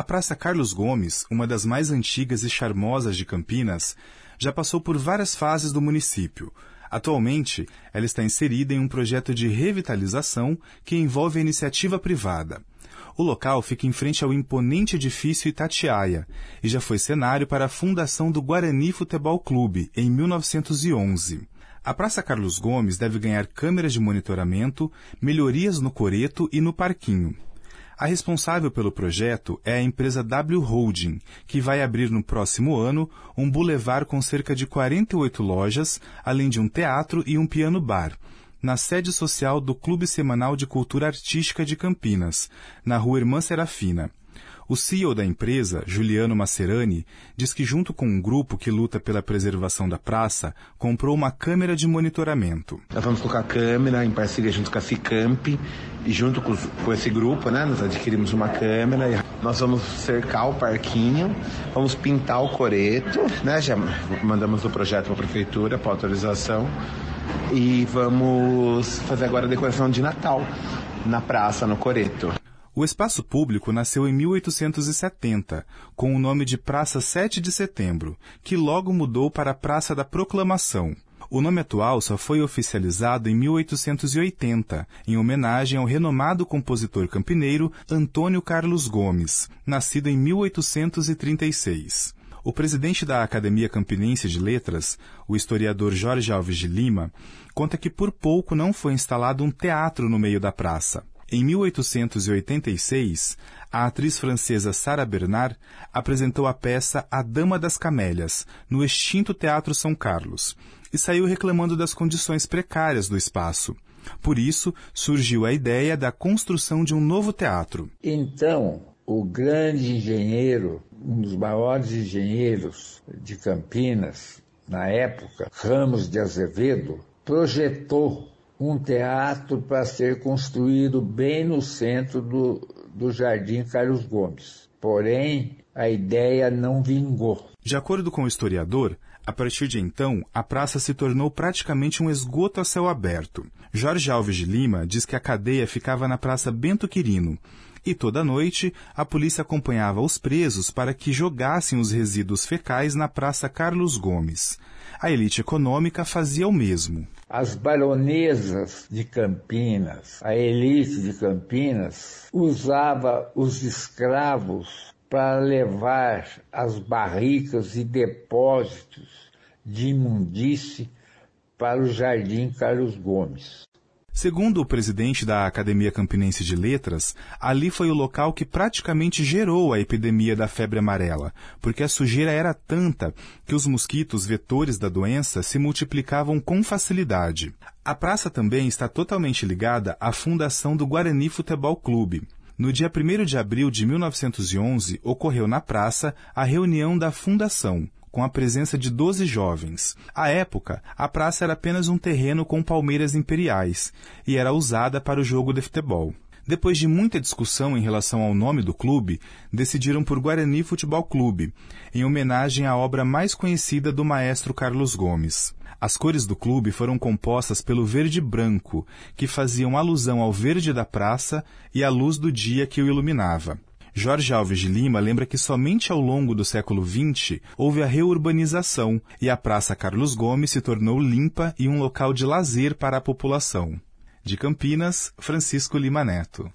A Praça Carlos Gomes, uma das mais antigas e charmosas de Campinas, já passou por várias fases do município. Atualmente, ela está inserida em um projeto de revitalização que envolve a iniciativa privada. O local fica em frente ao imponente edifício Itatiaia e já foi cenário para a fundação do Guarani Futebol Clube em 1911. A Praça Carlos Gomes deve ganhar câmeras de monitoramento, melhorias no coreto e no parquinho. A responsável pelo projeto é a empresa W Holding, que vai abrir no próximo ano um bulevar com cerca de 48 lojas, além de um teatro e um piano bar, na sede social do Clube Semanal de Cultura Artística de Campinas, na rua Irmã Serafina. O CEO da empresa, Juliano Macerani, diz que junto com um grupo que luta pela preservação da praça, comprou uma câmera de monitoramento. Nós vamos colocar a câmera em parceria junto com a Ficamp e junto com, com esse grupo, né, nós adquirimos uma câmera e nós vamos cercar o parquinho, vamos pintar o coreto, né, já mandamos o projeto para a prefeitura para autorização e vamos fazer agora a decoração de Natal na praça, no Coreto. O espaço público nasceu em 1870, com o nome de Praça 7 de Setembro, que logo mudou para Praça da Proclamação. O nome atual só foi oficializado em 1880, em homenagem ao renomado compositor campineiro Antônio Carlos Gomes, nascido em 1836. O presidente da Academia Campinense de Letras, o historiador Jorge Alves de Lima, conta que por pouco não foi instalado um teatro no meio da praça. Em 1886, a atriz francesa Sarah Bernard apresentou a peça A Dama das Camélias, no extinto Teatro São Carlos, e saiu reclamando das condições precárias do espaço. Por isso, surgiu a ideia da construção de um novo teatro. Então, o grande engenheiro, um dos maiores engenheiros de Campinas, na época, Ramos de Azevedo, projetou um teatro para ser construído bem no centro do, do Jardim Carlos Gomes. Porém, a ideia não vingou. De acordo com o historiador, a partir de então, a praça se tornou praticamente um esgoto a céu aberto. Jorge Alves de Lima diz que a cadeia ficava na Praça Bento Quirino, e toda noite a polícia acompanhava os presos para que jogassem os resíduos fecais na Praça Carlos Gomes. A elite econômica fazia o mesmo. As baronesas de Campinas, a elite de Campinas, usava os escravos para levar as barricas e depósitos de imundície para o Jardim Carlos Gomes. Segundo o presidente da Academia Campinense de Letras, ali foi o local que praticamente gerou a epidemia da febre amarela, porque a sujeira era tanta que os mosquitos vetores da doença se multiplicavam com facilidade. A praça também está totalmente ligada à fundação do Guarani Futebol Clube. No dia 1 de abril de 1911, ocorreu na praça a reunião da fundação com a presença de 12 jovens. À época, a praça era apenas um terreno com palmeiras imperiais e era usada para o jogo de futebol. Depois de muita discussão em relação ao nome do clube, decidiram por Guarani Futebol Clube, em homenagem à obra mais conhecida do maestro Carlos Gomes. As cores do clube foram compostas pelo verde branco, que faziam alusão ao verde da praça e à luz do dia que o iluminava. Jorge Alves de Lima lembra que somente ao longo do século XX houve a reurbanização e a Praça Carlos Gomes se tornou limpa e um local de lazer para a população. De Campinas, Francisco Lima Neto.